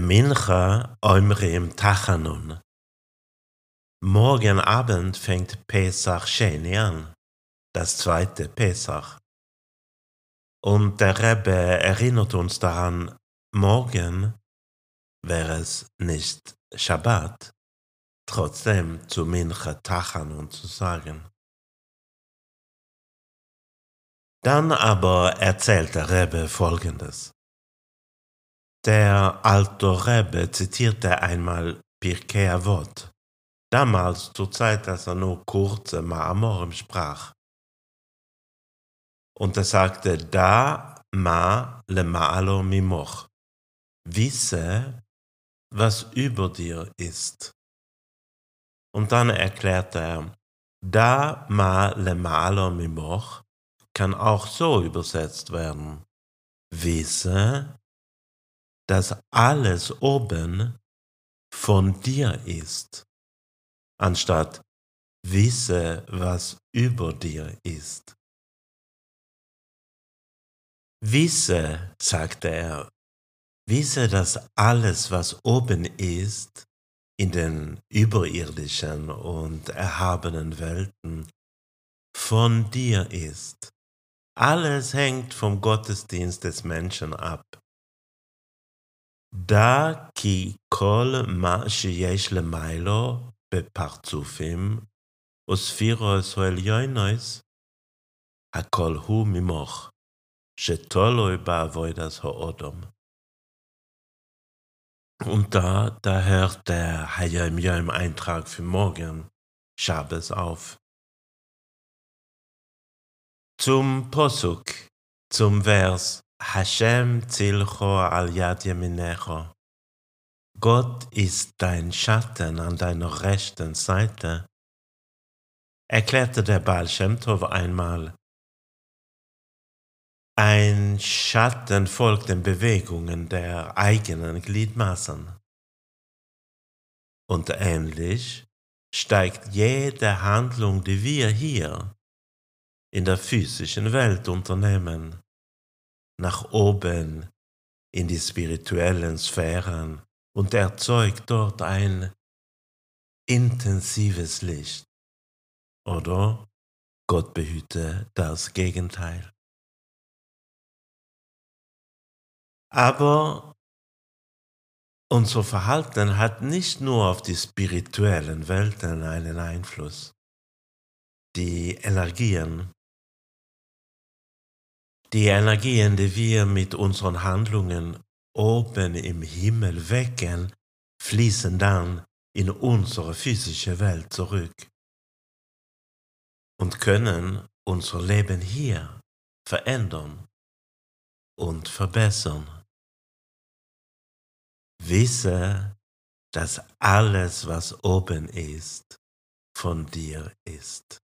Mincha Omrim Tachanun. Morgen Abend fängt Pesach Sheni an, das zweite Pesach. Und der Rebbe erinnert uns daran, morgen wäre es nicht Shabbat, trotzdem zu Mincha Tachanun zu sagen. Dann aber erzählt der Rebbe Folgendes. Der alte Rebbe zitierte einmal Pirkei Avot, damals zur Zeit, als er nur kurze Ma'amorim sprach. Und er sagte, da ma le ma'alo mimoch, wisse, was über dir ist. Und dann erklärte er, da ma le ma'alo mimoch kann auch so übersetzt werden. Wisse, dass alles oben von dir ist, anstatt wisse, was über dir ist. Wisse, sagte er, wisse, dass alles, was oben ist, in den überirdischen und erhabenen Welten, von dir ist. Alles hängt vom Gottesdienst des Menschen ab. דע כי כל מה שיש למיילו בפרצופים וספירוס או עליונוס, הכל הוא ממוך, שתולוי בעבודת האודום. Und da, da hört der Hayam Yom Eintrag für morgen, Shabbos, auf. Zum Posuk, zum Vers Hashem zilcho al yad yaminecho. Gott ist dein Schatten an deiner rechten Seite, erklärte der Baal Shem Tov einmal. Ein Schatten folgt den Bewegungen der eigenen Gliedmaßen. Und ähnlich steigt jede Handlung, die wir hier in der physischen Welt unternehmen, nach oben in die spirituellen Sphären und erzeugt dort ein intensives Licht. Oder Gott behüte das Gegenteil. Aber unser Verhalten hat nicht nur auf die spirituellen Welten einen Einfluss. Die Energien, die Energien, die wir mit unseren Handlungen oben im Himmel wecken, fließen dann in unsere physische Welt zurück und können unser Leben hier verändern und verbessern. Wisse, dass alles, was oben ist, von dir ist.